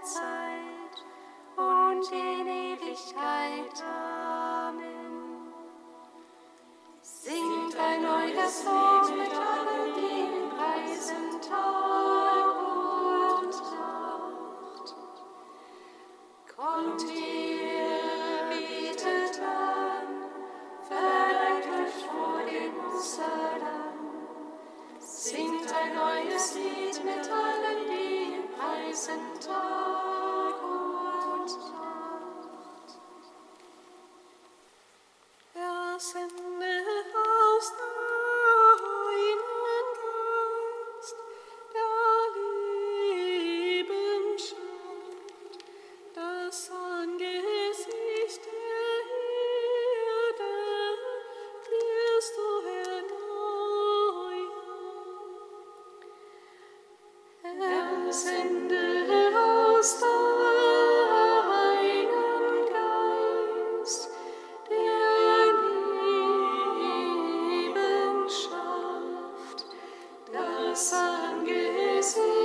Zeit und in Ewigkeit. Amen. Singt ein neues Lied mit allen, die ihn preisen Tag und Nacht. Kommt ihr, bietet an, verleiht vor dem Salam. Singt ein neues Lied mit allen, sind da. Herzen gesehen.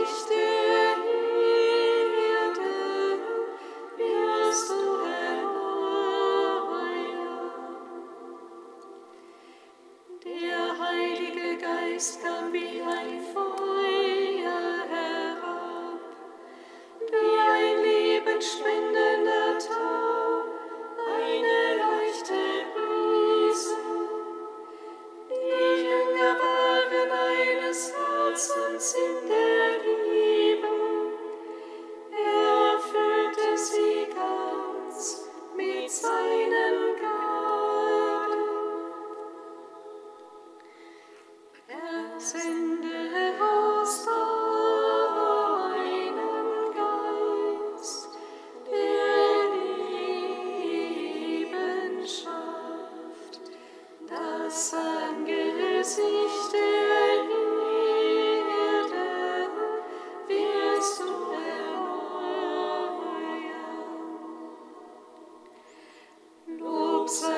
hopes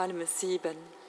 Psalm 7.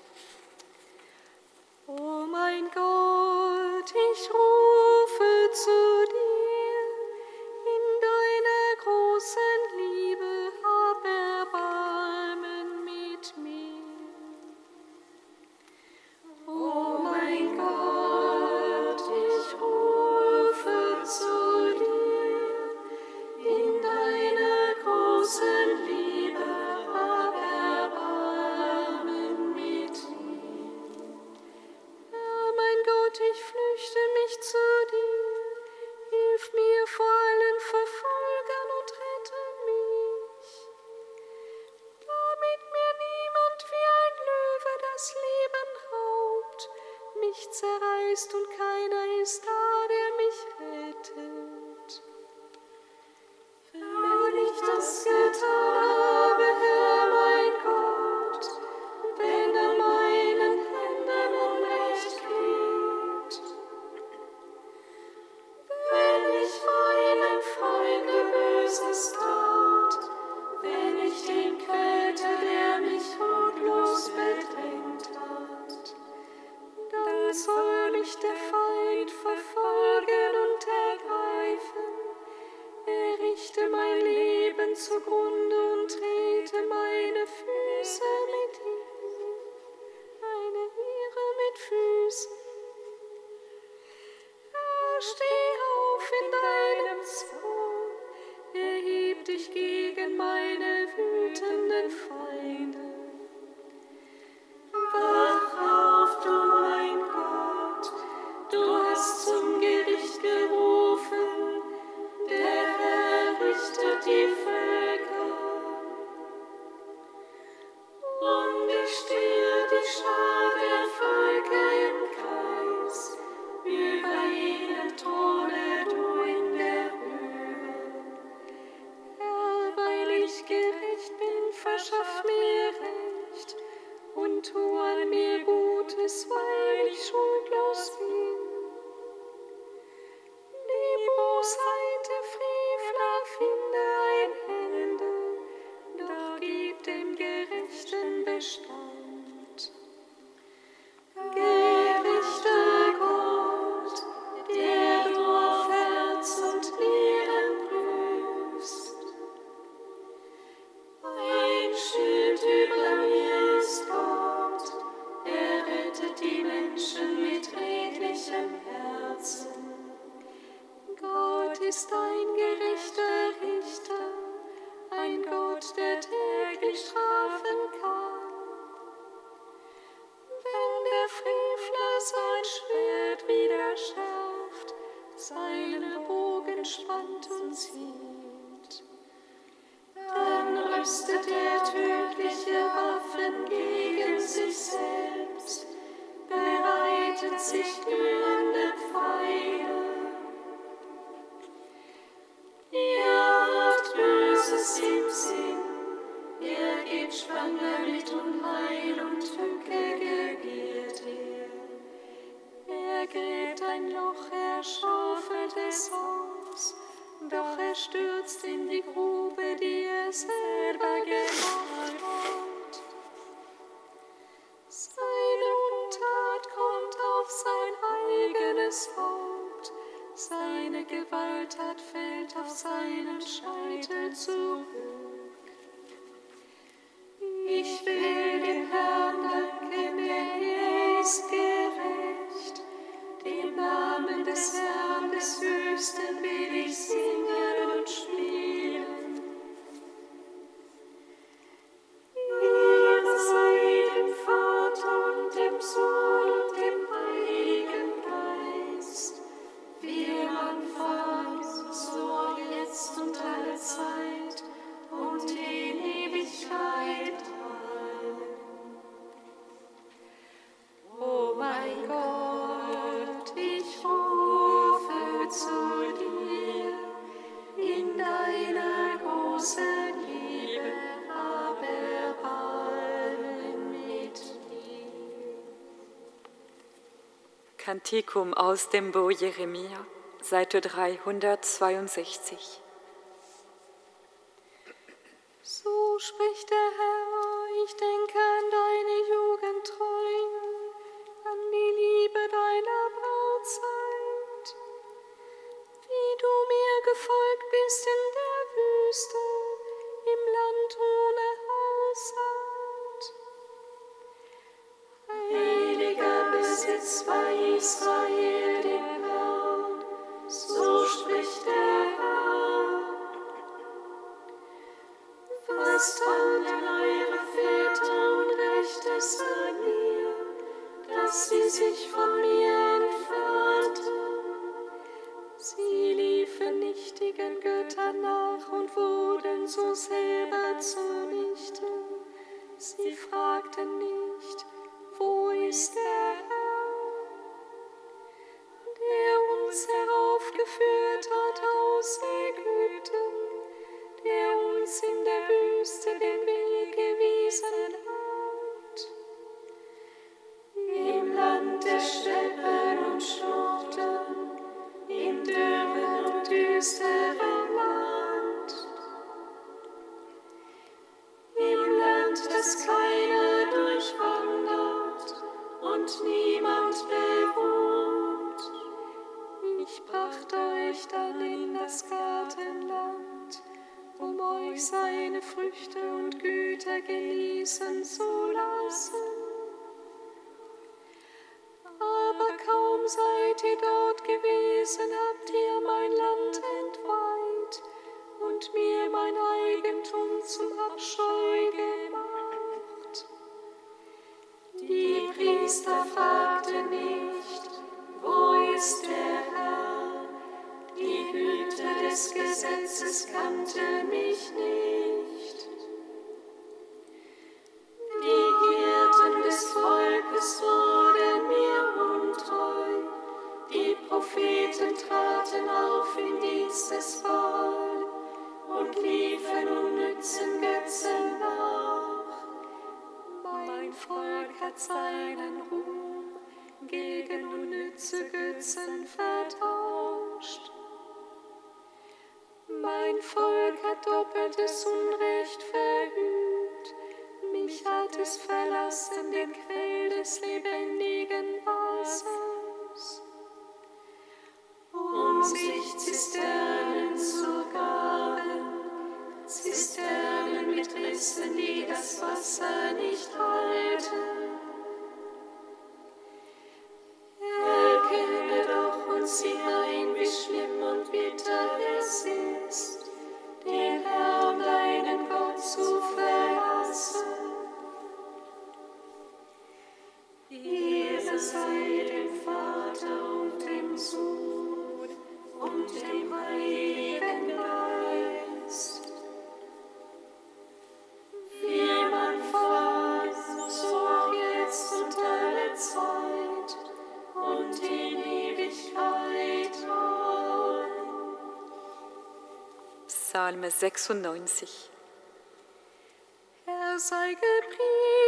Soll nicht der Feind verfolgen und ergreifen. Er mein Leben zugrunde und trete meine Füße mit. ein Loch, erschaffelt es aus, doch er stürzt in die Grube, die er selber gemacht hat. Seine Untat kommt auf sein eigenes Haupt, seine Gewalttat fällt auf seinen Scheitel zurück. süßen Milch. Kantikum aus dem Bo Jeremia, Seite 362. So spricht der Herr, ich denke an deine Jugend treu, an die Liebe deiner Brautzeit, wie du mir gefolgt bist in der Wüste, im Land ohne Bei Israel, dem Herrn, so spricht der Herr. Fast wandeln eure Väter und Rechtes an mir, dass sie sich von Psalm 96. Herr sei gepriesen.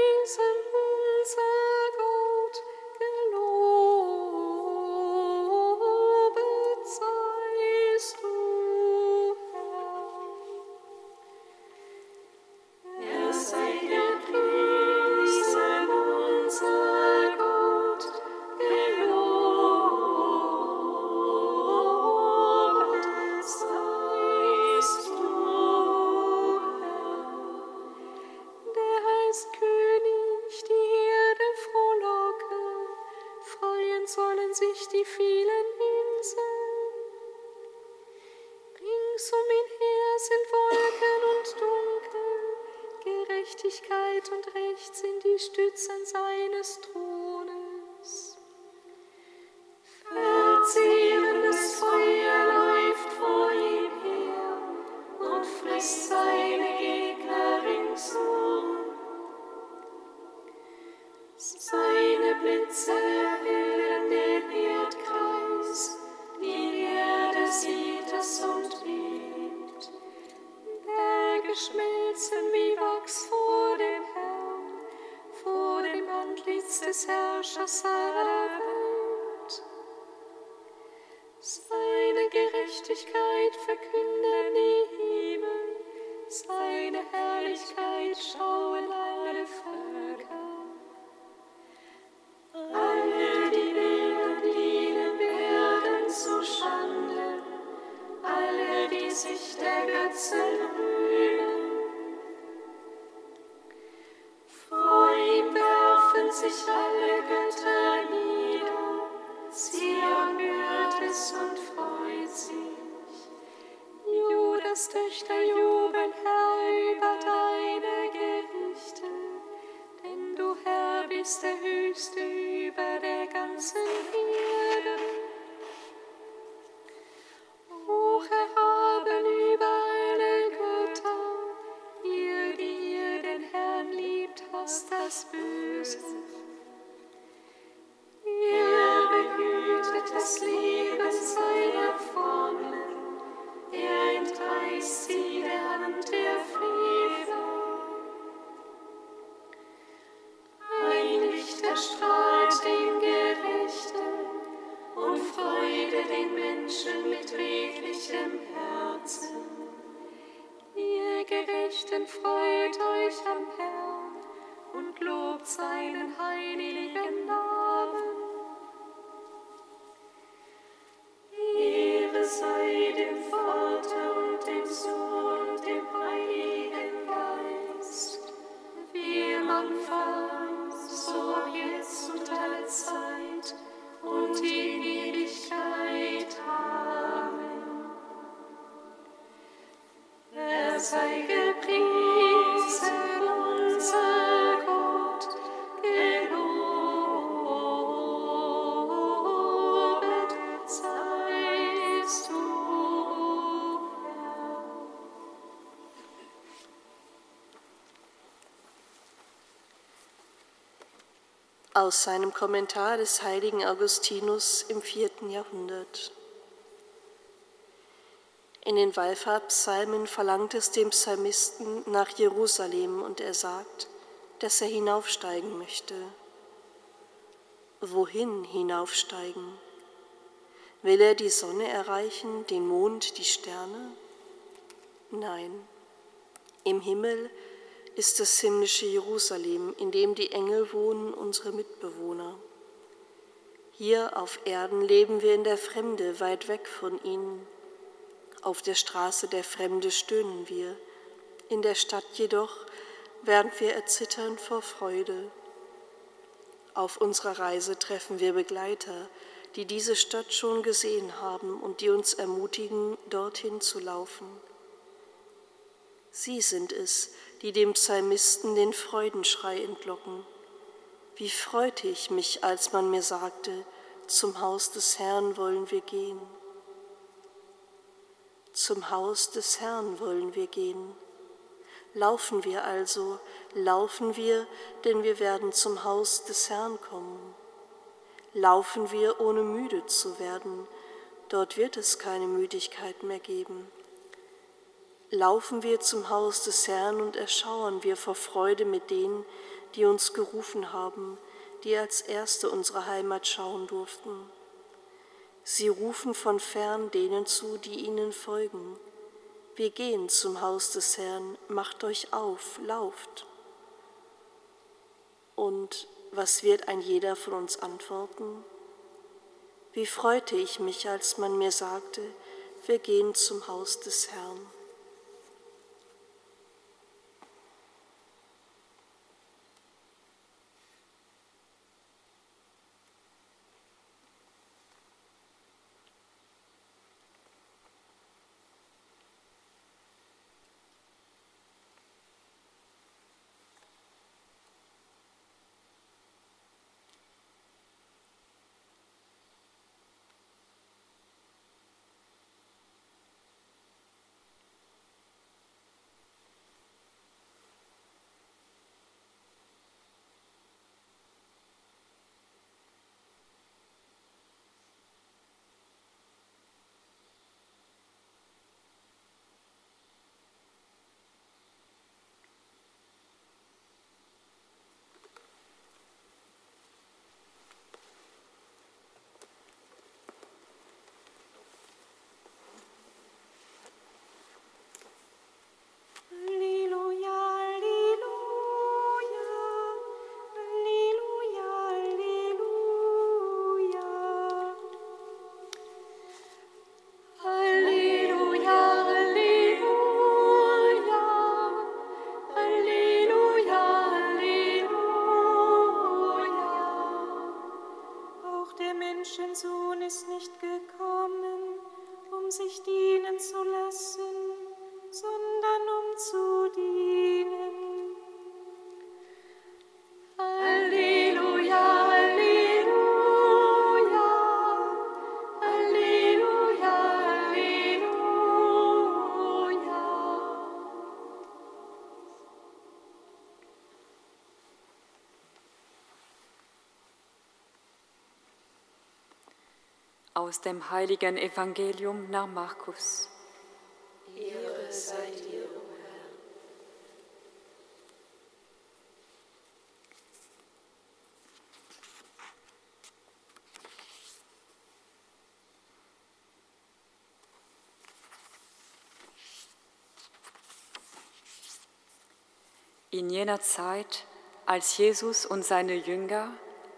ist der höchste über der ganzen Welt. aus seinem Kommentar des heiligen Augustinus im vierten Jahrhundert. In den Wallfahrtspsalmen verlangt es dem Psalmisten nach Jerusalem und er sagt, dass er hinaufsteigen möchte. Wohin hinaufsteigen? Will er die Sonne erreichen, den Mond, die Sterne? Nein, im Himmel ist das himmlische Jerusalem, in dem die Engel wohnen, unsere Mitbewohner. Hier auf Erden leben wir in der Fremde, weit weg von ihnen. Auf der Straße der Fremde stöhnen wir, in der Stadt jedoch werden wir erzittern vor Freude. Auf unserer Reise treffen wir Begleiter, die diese Stadt schon gesehen haben und die uns ermutigen, dorthin zu laufen. Sie sind es, die dem Psalmisten den Freudenschrei entlocken. Wie freute ich mich, als man mir sagte, zum Haus des Herrn wollen wir gehen. Zum Haus des Herrn wollen wir gehen. Laufen wir also, laufen wir, denn wir werden zum Haus des Herrn kommen. Laufen wir, ohne müde zu werden, dort wird es keine Müdigkeit mehr geben. Laufen wir zum Haus des Herrn und erschauern wir vor Freude mit denen, die uns gerufen haben, die als Erste unsere Heimat schauen durften. Sie rufen von fern denen zu, die ihnen folgen. Wir gehen zum Haus des Herrn, macht euch auf, lauft. Und was wird ein jeder von uns antworten? Wie freute ich mich, als man mir sagte, wir gehen zum Haus des Herrn. Aus dem heiligen Evangelium nach Markus. Ehre sei dir, o Herr. In jener Zeit, als Jesus und seine Jünger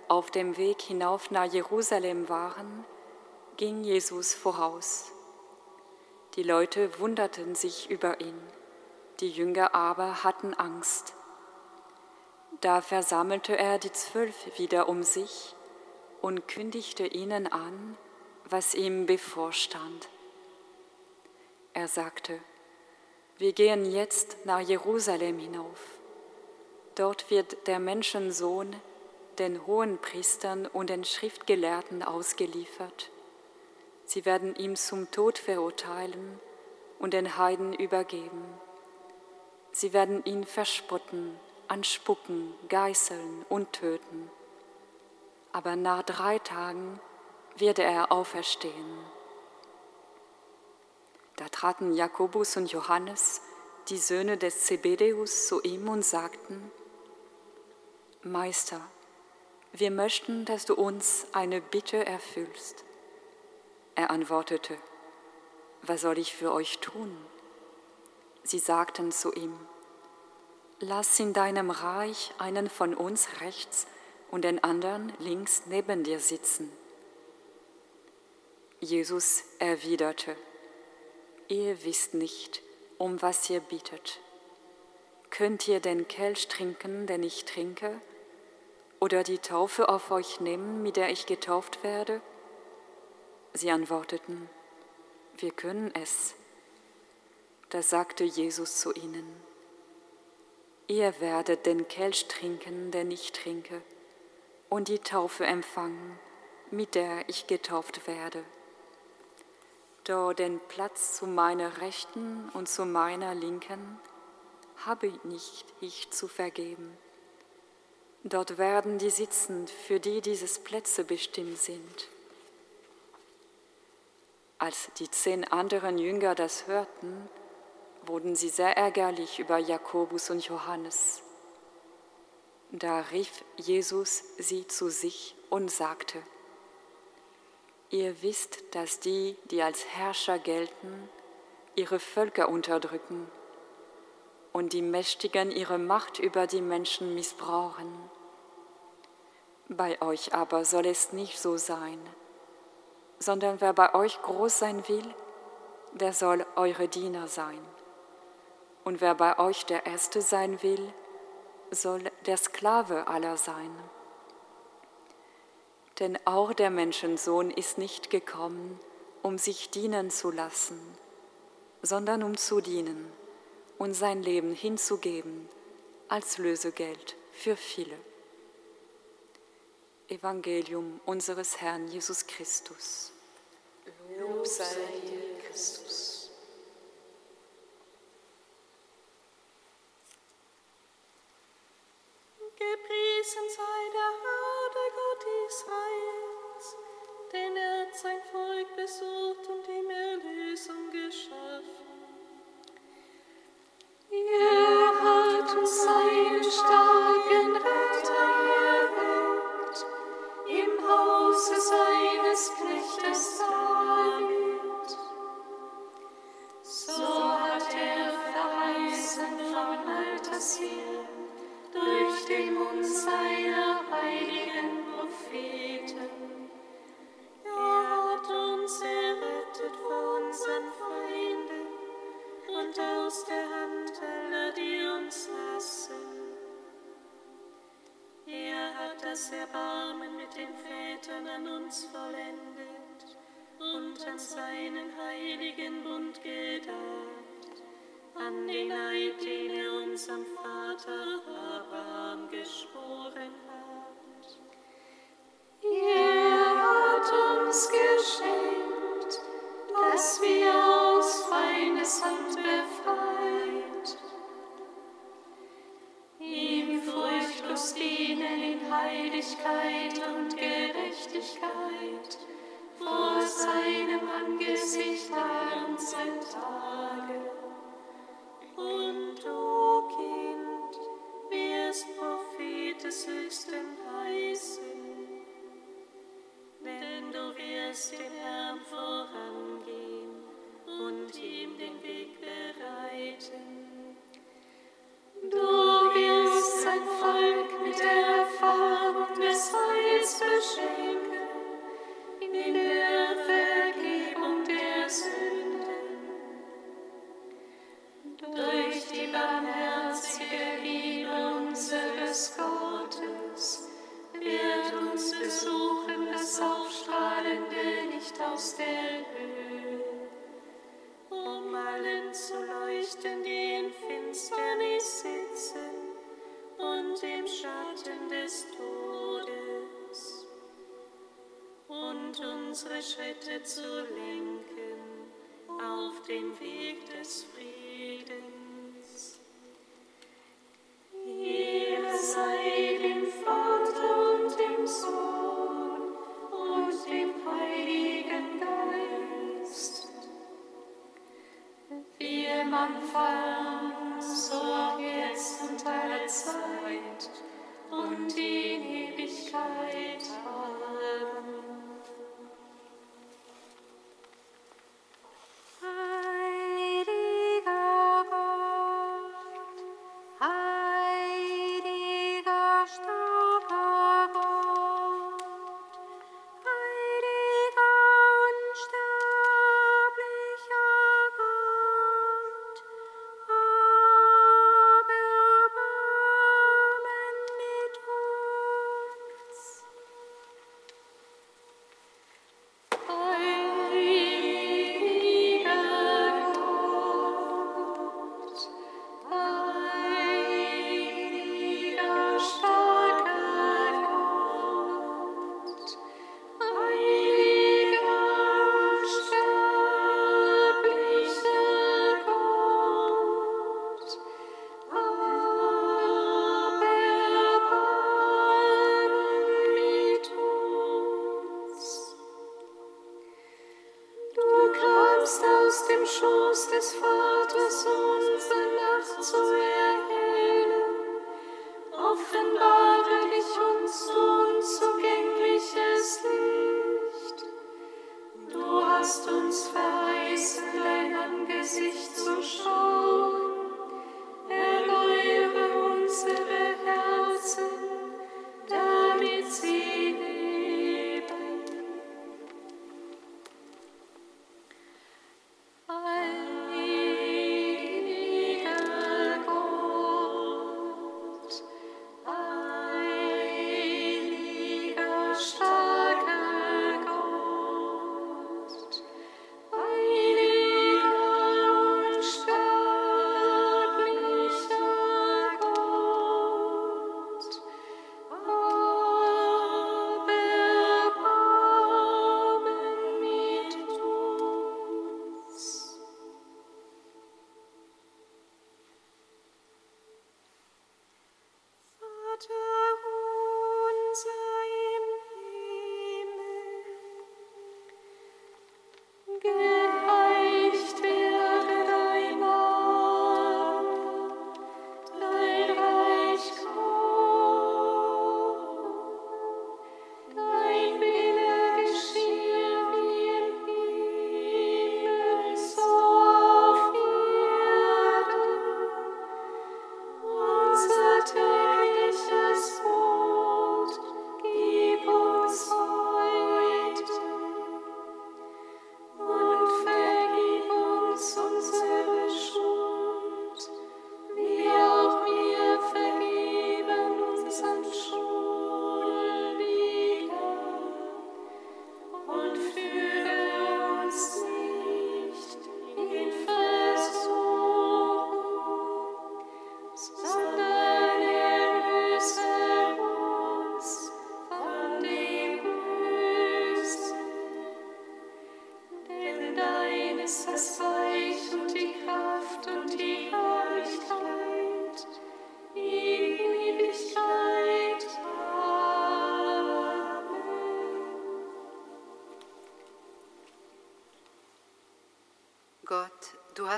auf dem Weg hinauf nach Jerusalem waren, ging Jesus voraus. Die Leute wunderten sich über ihn, die Jünger aber hatten Angst. Da versammelte er die Zwölf wieder um sich und kündigte ihnen an, was ihm bevorstand. Er sagte, wir gehen jetzt nach Jerusalem hinauf. Dort wird der Menschensohn den hohen Priestern und den Schriftgelehrten ausgeliefert. Sie werden ihm zum Tod verurteilen und den Heiden übergeben. Sie werden ihn verspotten, anspucken, geißeln und töten. aber nach drei Tagen werde er auferstehen. Da traten Jakobus und Johannes, die Söhne des Zebedeus, zu ihm und sagten, Meister, wir möchten, dass du uns eine Bitte erfüllst. Er antwortete, was soll ich für euch tun? Sie sagten zu ihm, lass in deinem Reich einen von uns rechts und den anderen links neben dir sitzen. Jesus erwiderte, ihr wisst nicht, um was ihr bittet. Könnt ihr den Kelch trinken, den ich trinke, oder die Taufe auf euch nehmen, mit der ich getauft werde? Sie antworteten, wir können es. Da sagte Jesus zu ihnen, ihr werdet den Kelch trinken, den ich trinke, und die Taufe empfangen, mit der ich getauft werde. Doch den Platz zu meiner Rechten und zu meiner Linken habe nicht ich zu vergeben. Dort werden die sitzen, für die dieses Plätze bestimmt sind. Als die zehn anderen Jünger das hörten, wurden sie sehr ärgerlich über Jakobus und Johannes. Da rief Jesus sie zu sich und sagte, Ihr wisst, dass die, die als Herrscher gelten, ihre Völker unterdrücken und die Mächtigen ihre Macht über die Menschen missbrauchen. Bei euch aber soll es nicht so sein sondern wer bei euch groß sein will, der soll eure Diener sein. Und wer bei euch der Erste sein will, soll der Sklave aller sein. Denn auch der Menschensohn ist nicht gekommen, um sich dienen zu lassen, sondern um zu dienen und sein Leben hinzugeben als Lösegeld für viele. Evangelium unseres Herrn Jesus Christus. Lob sei dir, Christus. Gepriesen sei der Herr, der Gott Israels, denn er hat sein Volk besucht und ihm Erlösung geschaffen. Er hat unsere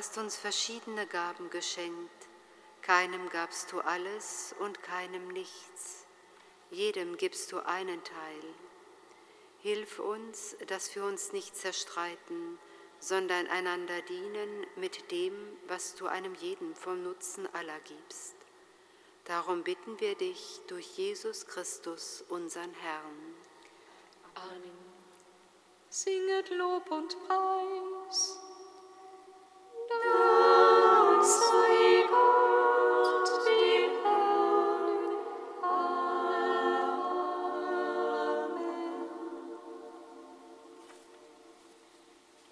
hast uns verschiedene Gaben geschenkt. Keinem gabst du alles und keinem nichts. Jedem gibst du einen Teil. Hilf uns, dass wir uns nicht zerstreiten, sondern einander dienen mit dem, was du einem jeden vom Nutzen aller gibst. Darum bitten wir dich durch Jesus Christus, unseren Herrn. Amen. Singet Lob und Preis.